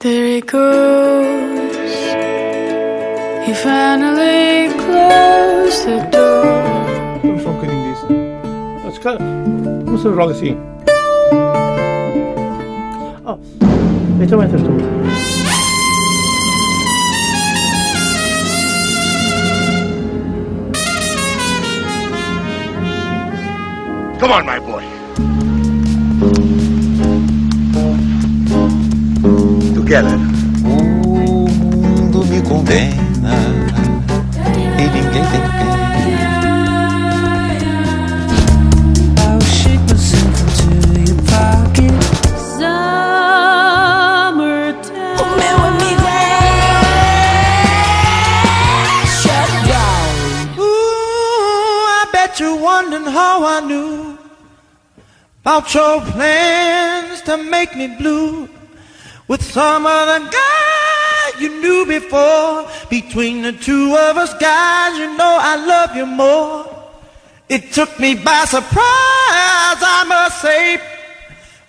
There he goes. He finally closed the door. Vamos só um bocadinho disso. Acho que vamos fazer logo assim. Oh, então entras tu. Come on, my boy. Together. O mundo me condena e ninguém tem pena. I'll shake myself into your pocket. Summertime. Ooh, I bet you're wondering how I knew about your plans to make me blue with some other guy you knew before. Between the two of us guys, you know I love you more. It took me by surprise, I must say,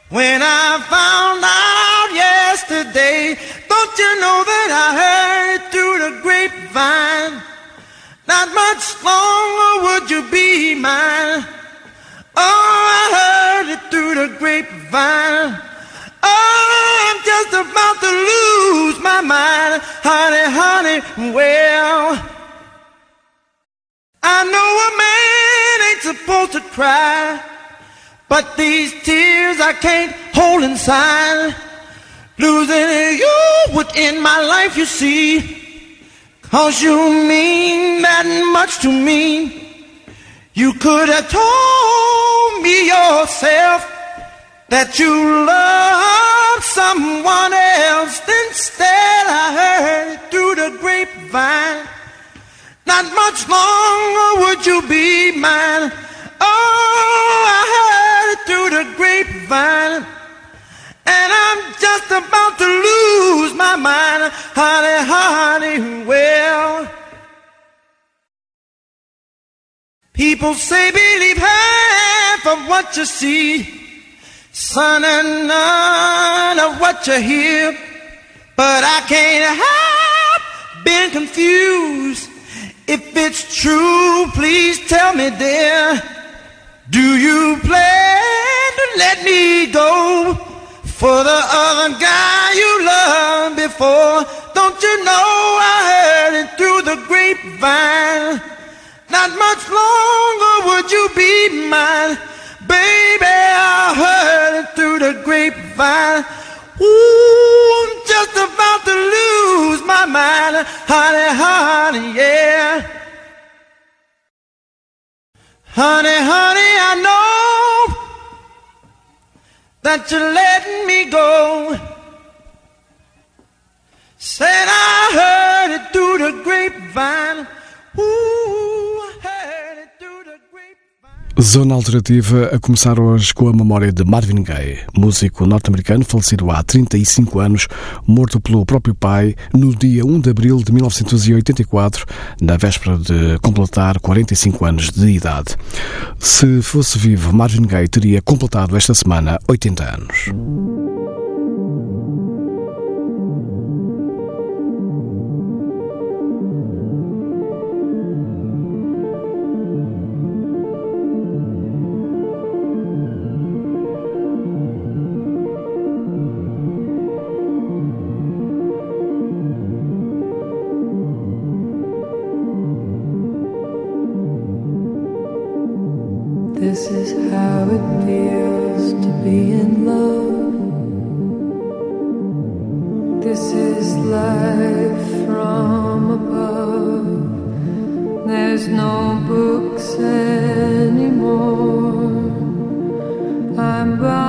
when I found out yesterday. Don't you know that I heard it through the grapevine? Not much longer would you be mine. Oh, I heard it through the grapevine. Oh, I'm just about to lose my mind, honey, honey. Well, I know a man ain't supposed to cry, but these tears I can't hold inside. Losing you within my life, you see. Cause you mean that much to me. You could have told me yourself that you love someone else. Instead, I heard through the grapevine. Not much longer would you be mine. Oh, I heard it through the grapevine. And I'm just about to lose my mind, honey, honey, well. People say believe half of what you see, son, and none of what you hear. But I can't help being confused. If it's true, please tell me, dear. Do you plan to let me go for the other guy you loved before? Don't you know I heard it through the grapevine? Not much longer would you be mine, baby. I heard it through the grapevine. Ooh, I'm just about to lose my mind, honey, honey, yeah. Honey, honey, I know that you're letting me go. Said I heard it through the grapevine. Ooh, Zona Alternativa a começar hoje com a memória de Marvin Gaye, músico norte-americano falecido há 35 anos, morto pelo próprio pai no dia 1 de abril de 1984, na véspera de completar 45 anos de idade. Se fosse vivo, Marvin Gaye teria completado esta semana 80 anos. How it feels to be in love. This is life from above. There's no books anymore. I'm bound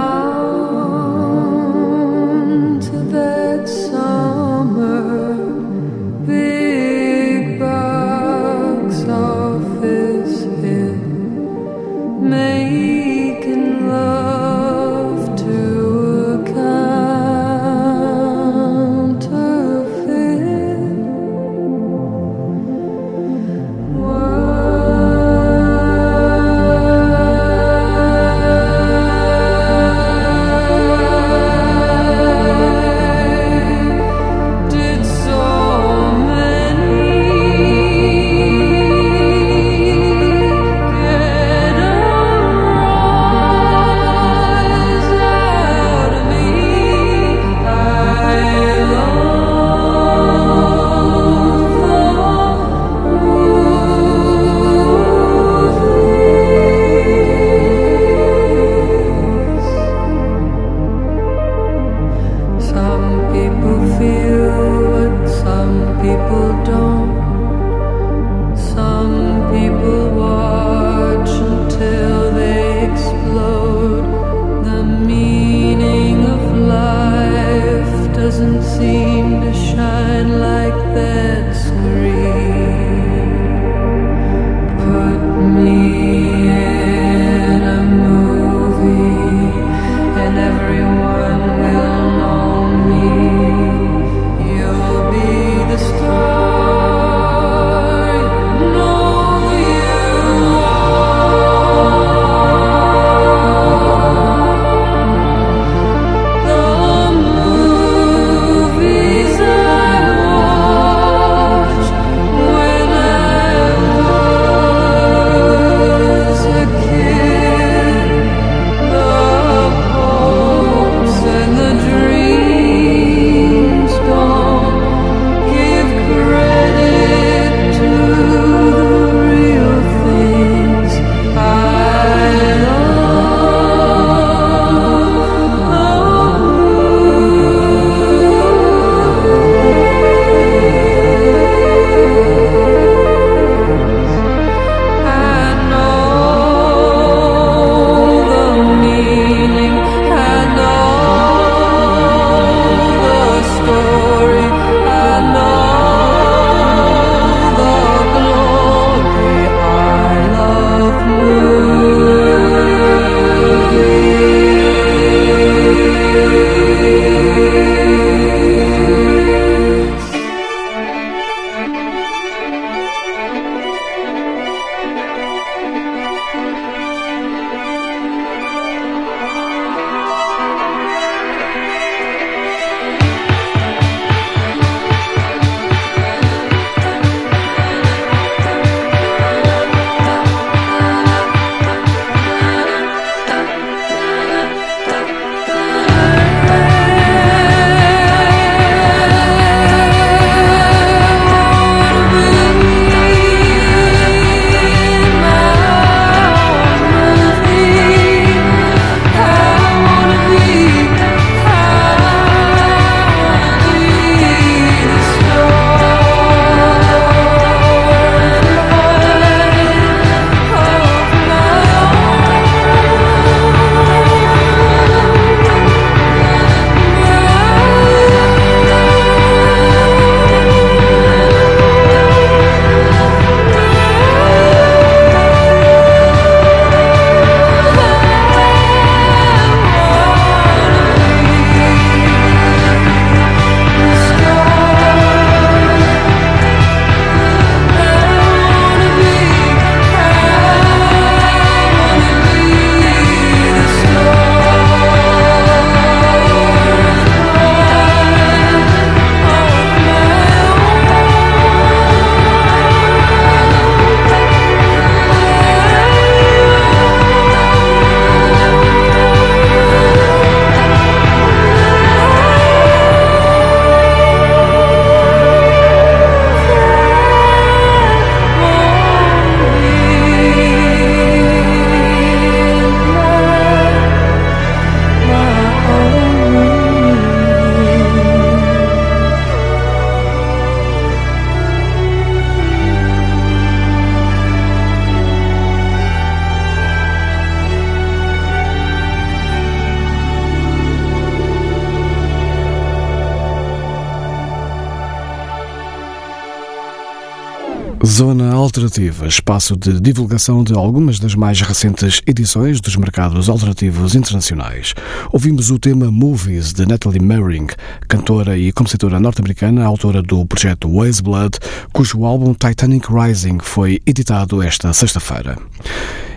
Alternativa, espaço de divulgação de algumas das mais recentes edições dos mercados alternativos internacionais. Ouvimos o tema Movies de Natalie Merring, cantora e compositora norte-americana, autora do projeto Waze Blood, cujo álbum Titanic Rising foi editado esta sexta-feira.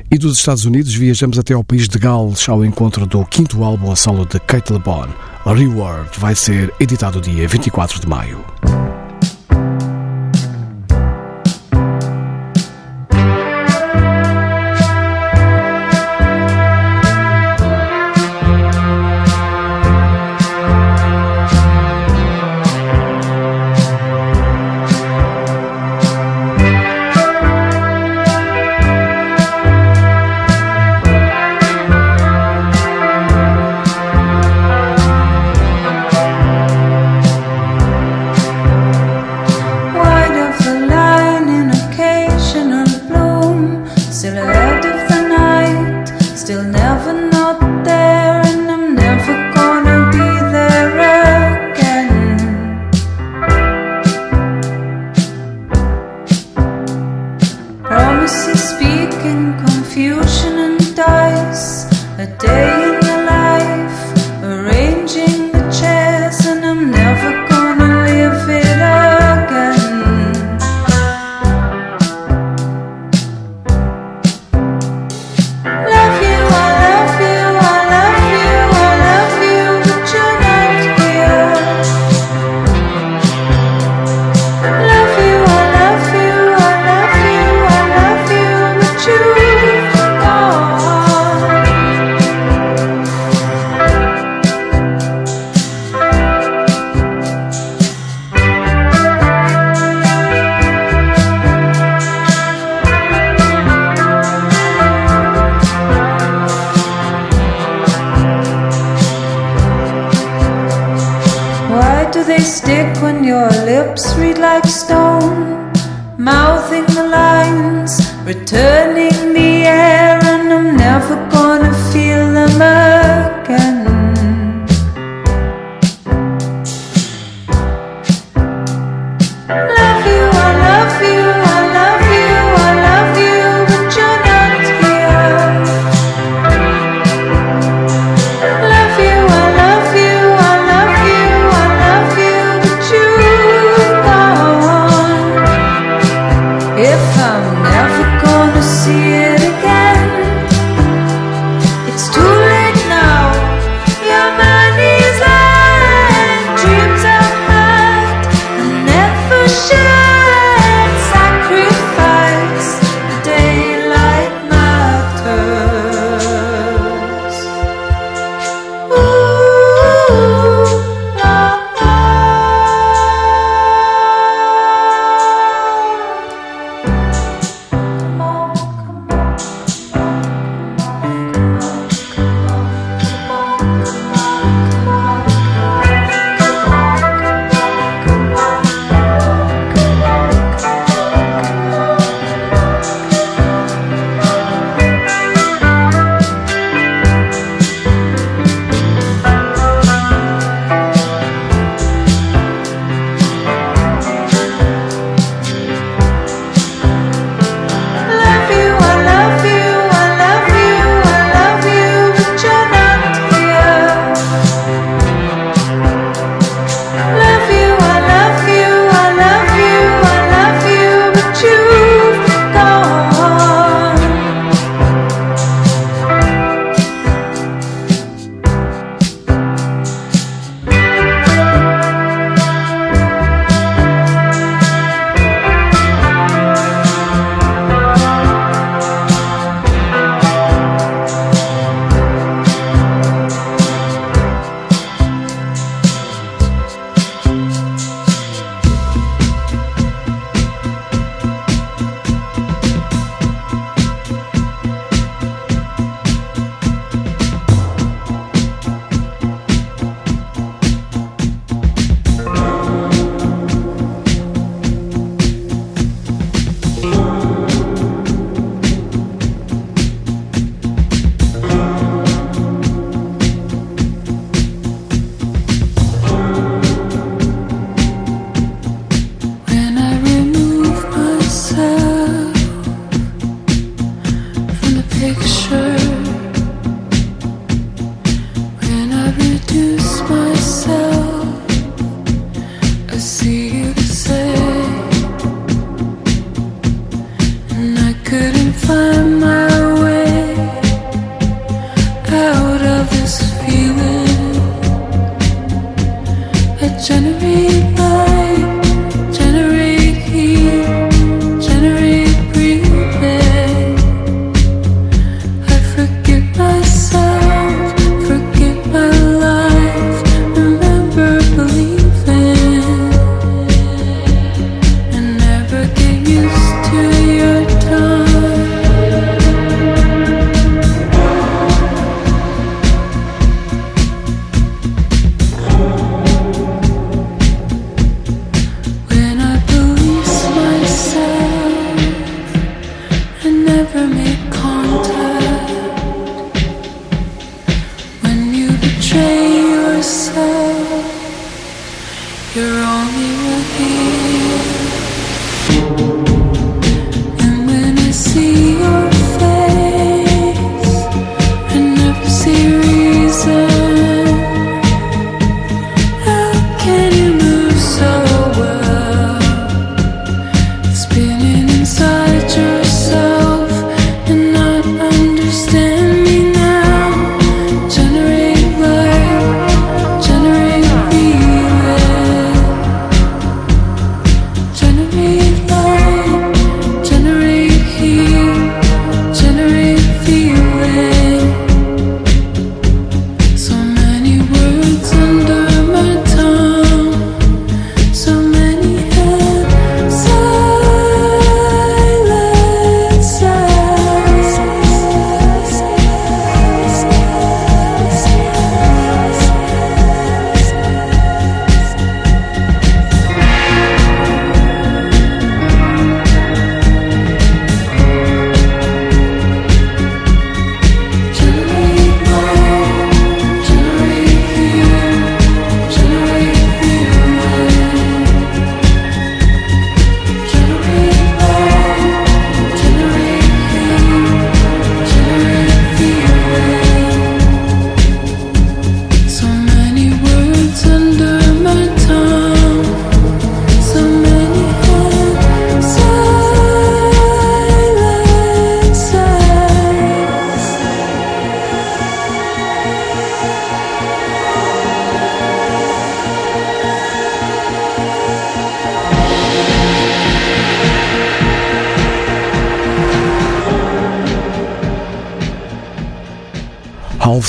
E dos Estados Unidos viajamos até ao país de Gales ao encontro do quinto álbum a solo de Kate LeBon. Reward vai ser editado dia 24 de maio.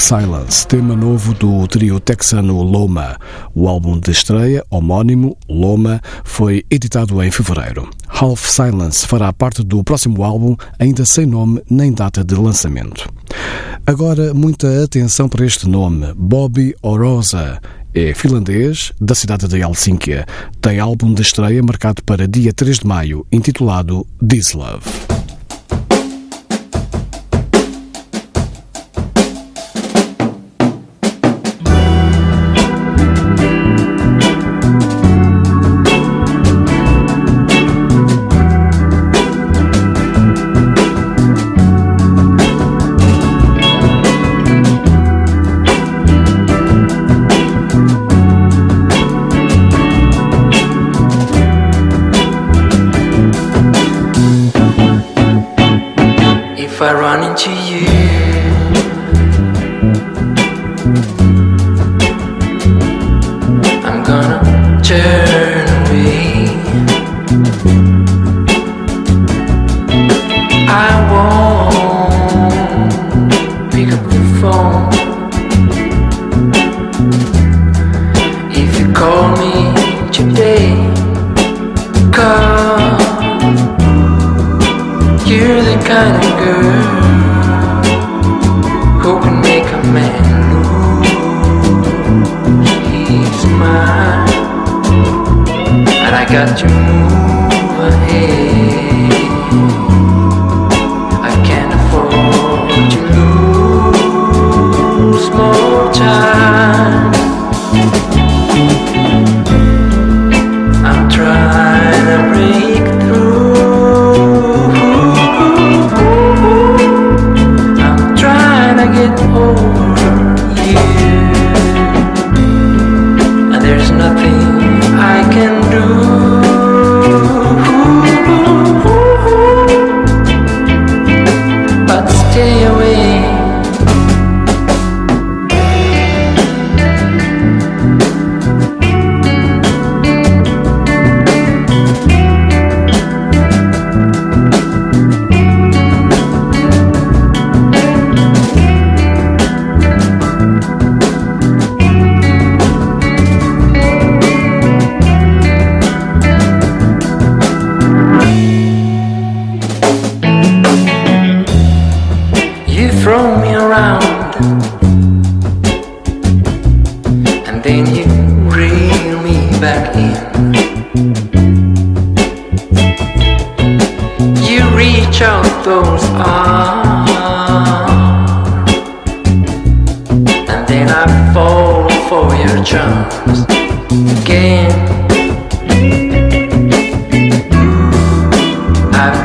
Silence, tema novo do trio texano Loma. O álbum de estreia, homónimo, Loma, foi editado em fevereiro. Half Silence fará parte do próximo álbum, ainda sem nome nem data de lançamento. Agora, muita atenção para este nome, Bobby Orosa. É finlandês, da cidade de Helsínquia. Tem álbum de estreia marcado para dia 3 de maio, intitulado This Love.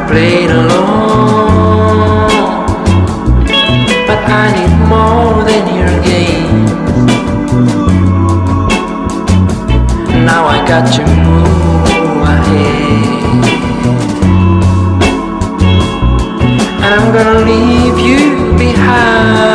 Played alone, but I need more than your game. Now I got to move ahead, I'm gonna leave you behind.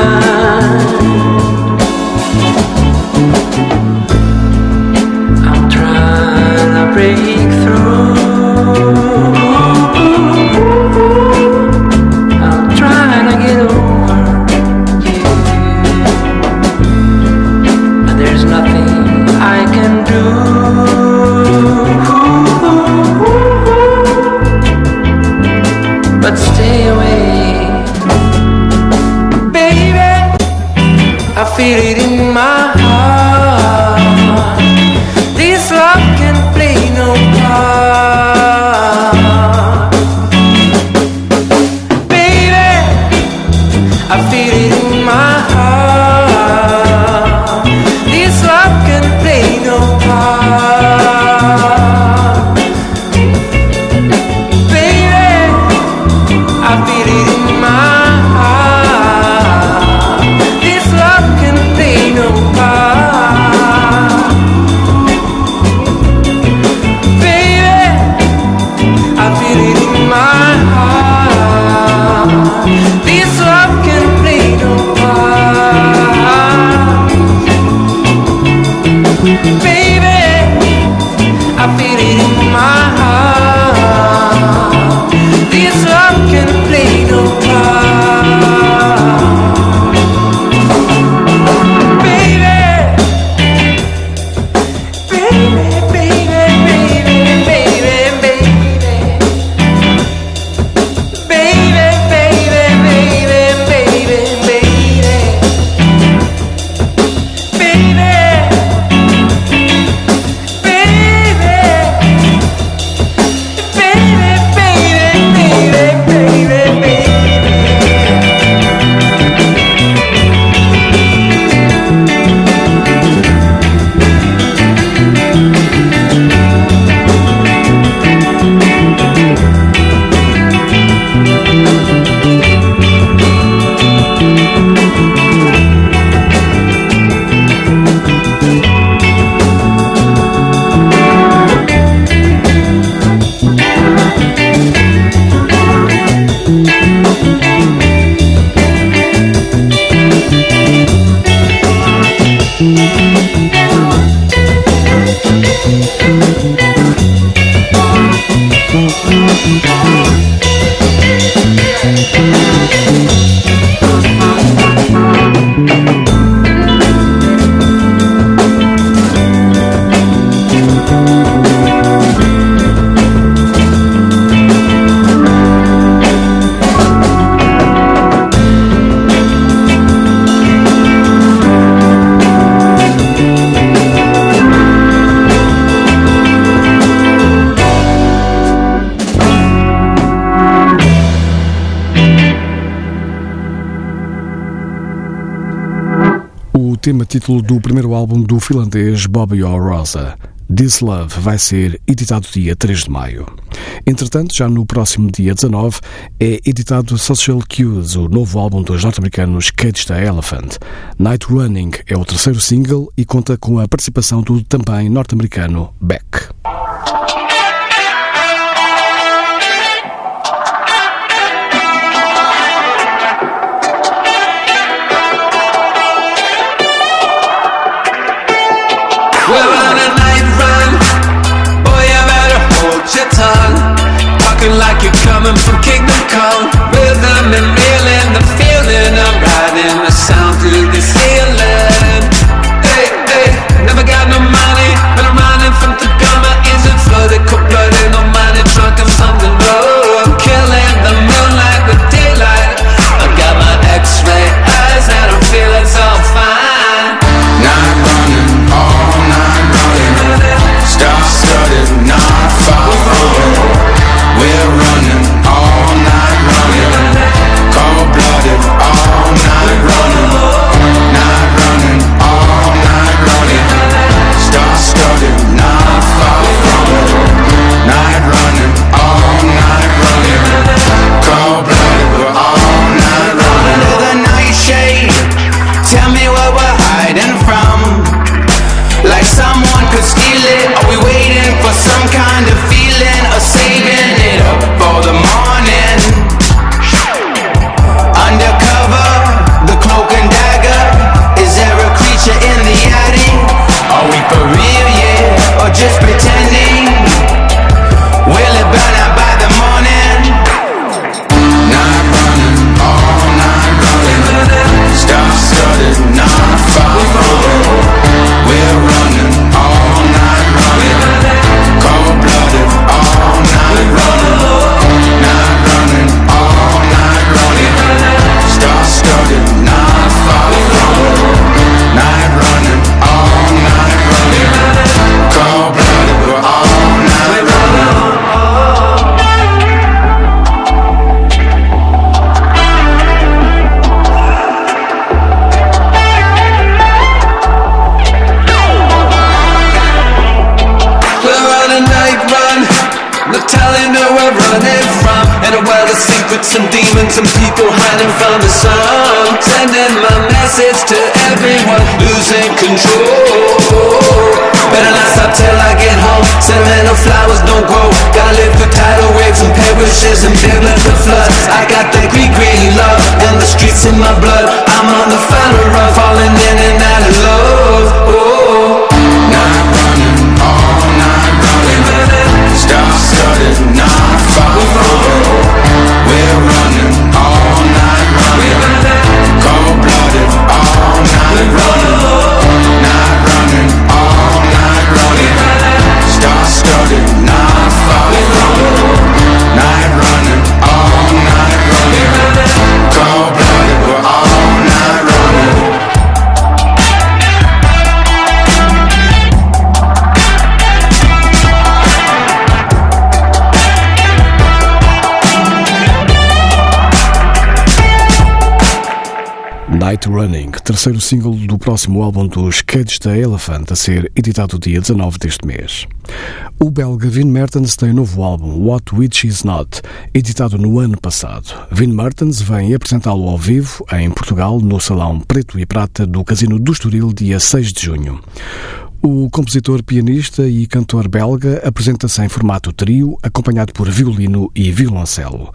Título do primeiro álbum do finlandês Bobby O. Rosa. This Love vai ser editado dia 3 de maio. Entretanto, já no próximo dia 19 é editado Social Cues, o novo álbum dos norte-americanos Cage the Elephant. Night Running é o terceiro single e conta com a participação do também norte-americano Beck. Coming from Kingdom Come. Rhythm and reeling, the feeling of riding the sound through the terceiro single do próximo álbum dos Cage the Elephant, a ser editado dia 19 deste mês. O belga Vin Mertens tem um novo álbum, What Which Is Not, editado no ano passado. Vin Mertens vem apresentá-lo ao vivo em Portugal, no Salão Preto e Prata do Casino do Estoril, dia 6 de junho. O compositor, pianista e cantor belga apresenta-se em formato trio, acompanhado por violino e violoncelo.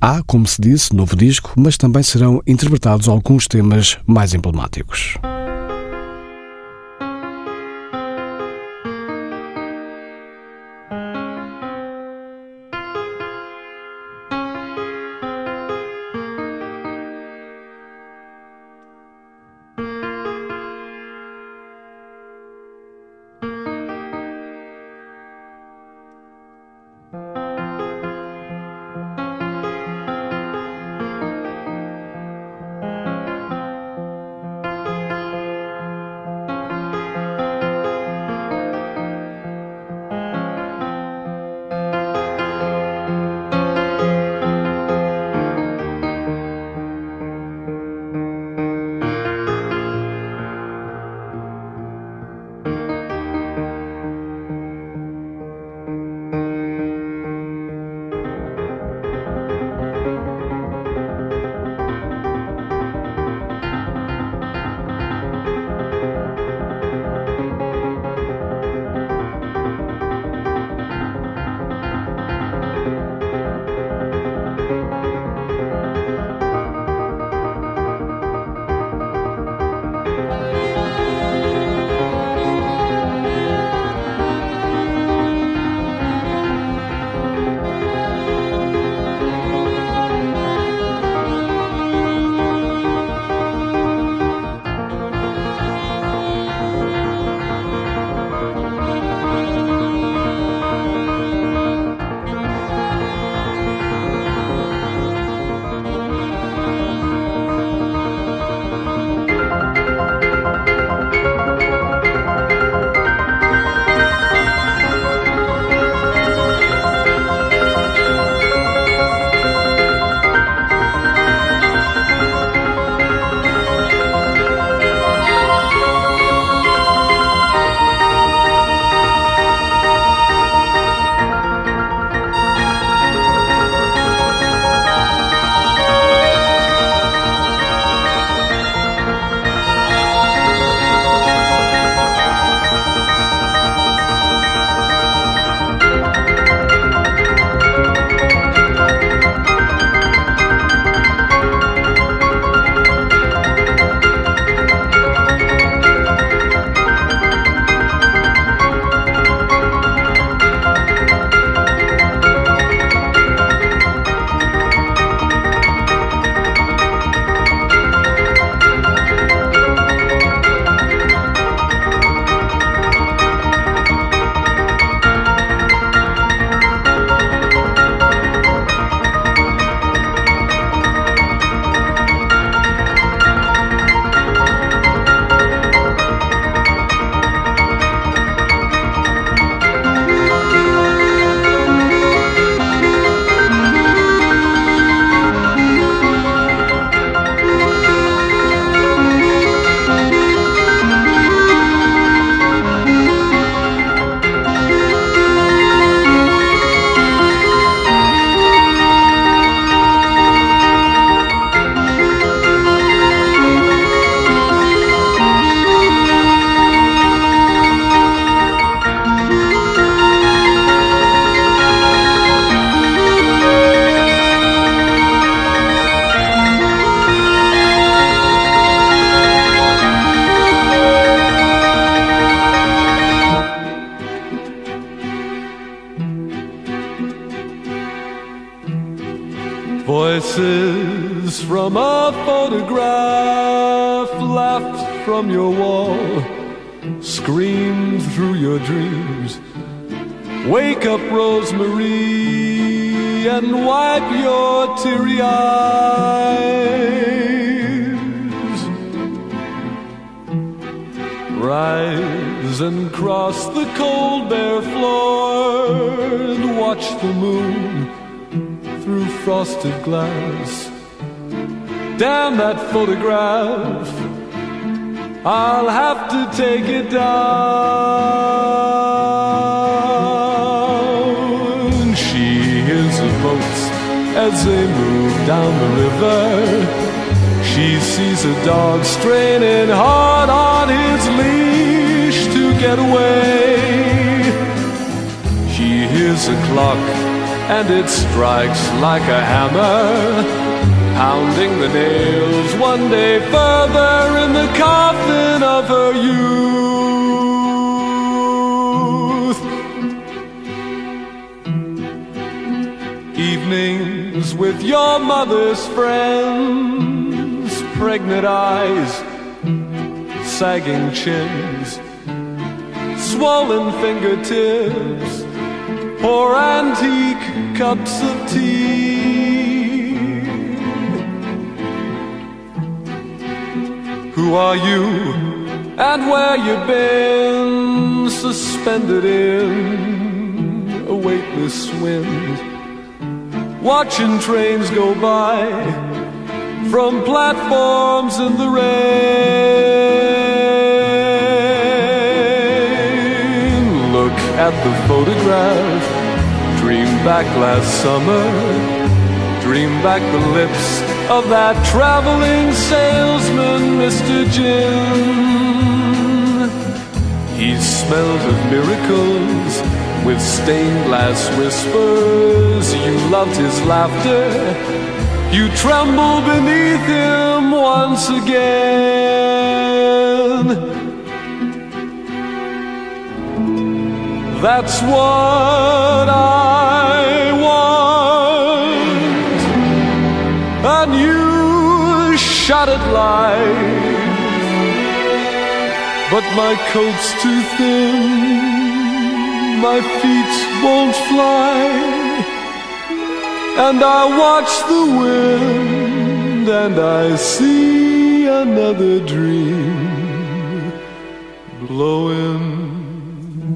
Há, como se disse, novo disco, mas também serão interpretados alguns temas mais emblemáticos. Photograph. I'll have to take it down. She hears the boats as they move down the river. She sees a dog straining hard on his leash to get away. She hears a clock and it strikes like a hammer pounding the nails one day further in the coffin of her youth. Evenings with your mother's friends, pregnant eyes, sagging chins, swollen fingertips, pour antique cups of tea. Who are you? And where you been? Suspended in a weightless wind, watching trains go by from platforms in the rain. Look at the photograph, dream back last summer, dream back the lips of that traveling salesman, Mr. Jim. He smelled of miracles with stained glass whispers. You loved his laughter. You tremble beneath him once again. That's what I want and you shot at. But my coat's too thin, my feet won't fly, and I watch the wind and I see another dream blowing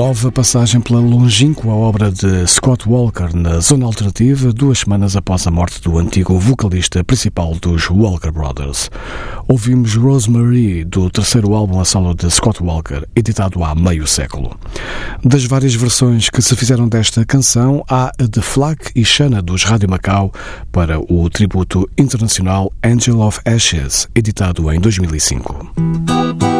Nova passagem pela longínqua obra de Scott Walker na Zona Alternativa, duas semanas após a morte do antigo vocalista principal dos Walker Brothers. Ouvimos Rosemary, do terceiro álbum a solo de Scott Walker, editado há meio século. Das várias versões que se fizeram desta canção, há a de Flack e Shanna dos Rádio Macau para o tributo internacional Angel of Ashes, editado em 2005.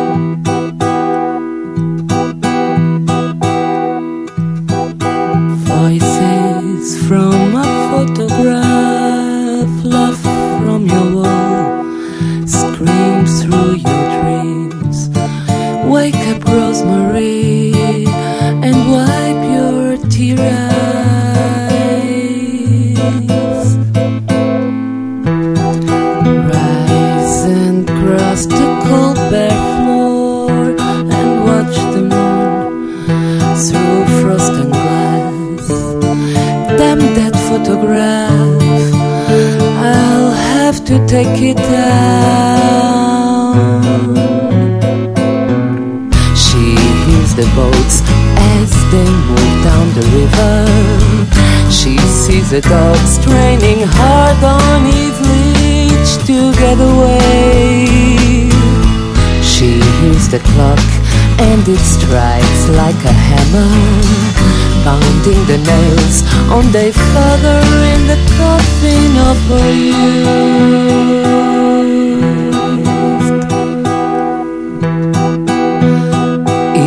Their father in the coffin of her youth.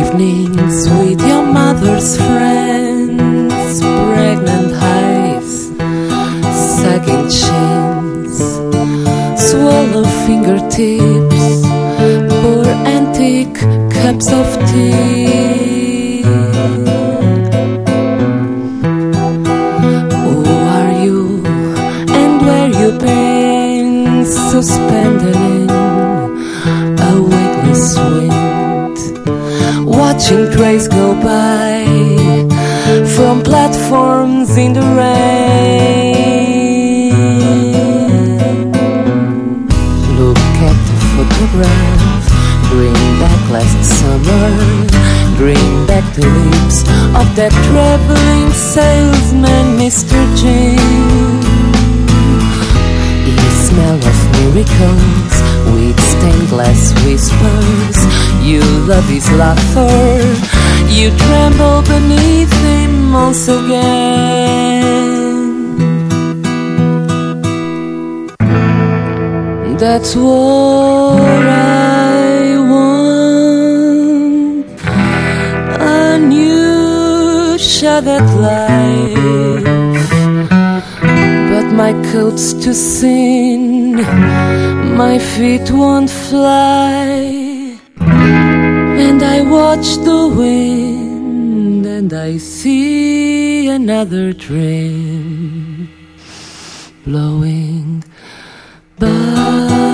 Evenings with your mother's friends, pregnant eyes, sagging chins, swollen fingertips, pour antique cups of tea. Watching trains go by from platforms in the rain. Look at the photograph, bring back last summer, bring back the lips of that traveling salesman, Mr. You smell of miracles with stained glass whispers. You love his laughter. You tremble beneath him once again. That's what I want. A new shattered life. But my coat's too thin, my feet won't fly. And I watch the wind, and I see another train blowing by.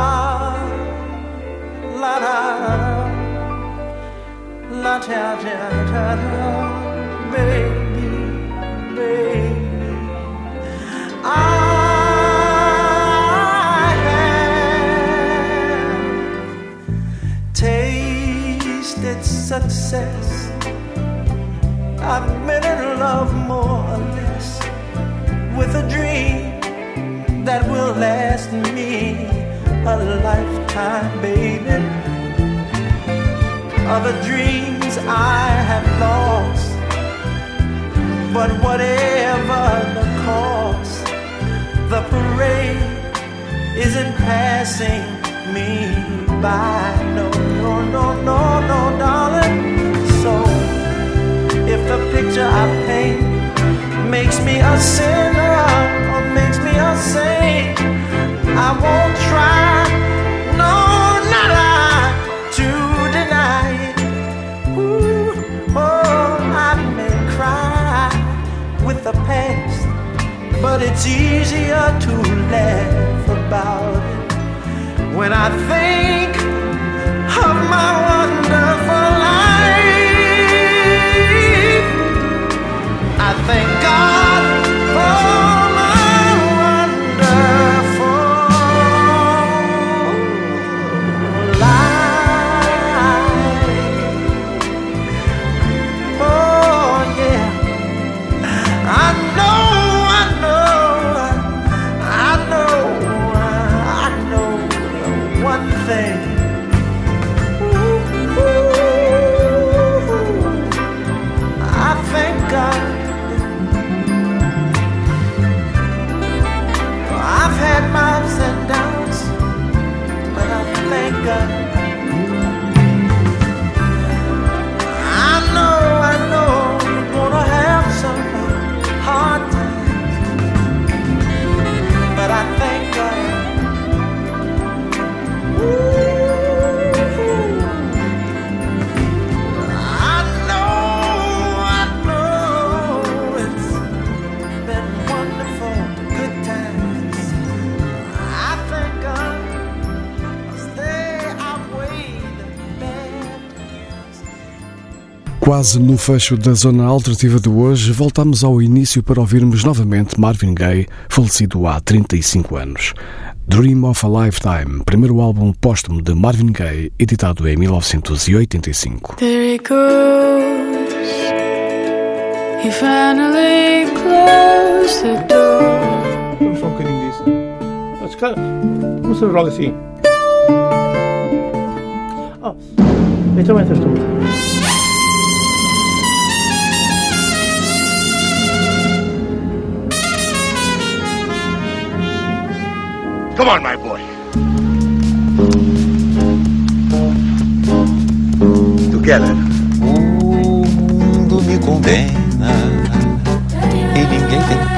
baby baby I have tasted success I've been in love more or less with a dream that will last me a lifetime, baby. Other dreams I have lost, but whatever the cost, the parade isn't passing me by. No, no, no, no, no, darling. So if the picture I paint makes me a sinner it's easier to laugh about it. When I think Quase no fecho da zona alternativa de hoje, voltamos ao início para ouvirmos novamente Marvin Gaye, falecido há 35 anos. Dream of a Lifetime, primeiro álbum póstumo de Marvin Gaye, editado em 1985. There he goes. He finally closed the door. Vamos só um bocadinho disso. Que Vamos fazer logo assim. Oh, então entras tu. Come on, my boy. Together. O mundo me condena e ninguém tem